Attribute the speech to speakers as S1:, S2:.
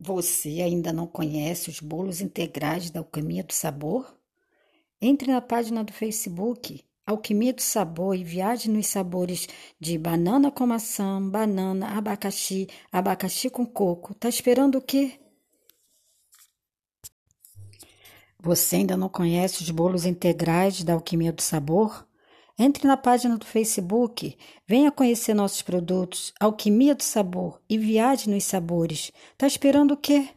S1: Você ainda não conhece os bolos integrais da Alquimia do Sabor? Entre na página do Facebook Alquimia do Sabor e viaje nos sabores de banana com maçã, banana, abacaxi, abacaxi com coco. Tá esperando o quê? Você ainda não conhece os bolos integrais da Alquimia do Sabor? Entre na página do Facebook, venha conhecer nossos produtos, Alquimia do Sabor e viaje nos sabores. Tá esperando o quê?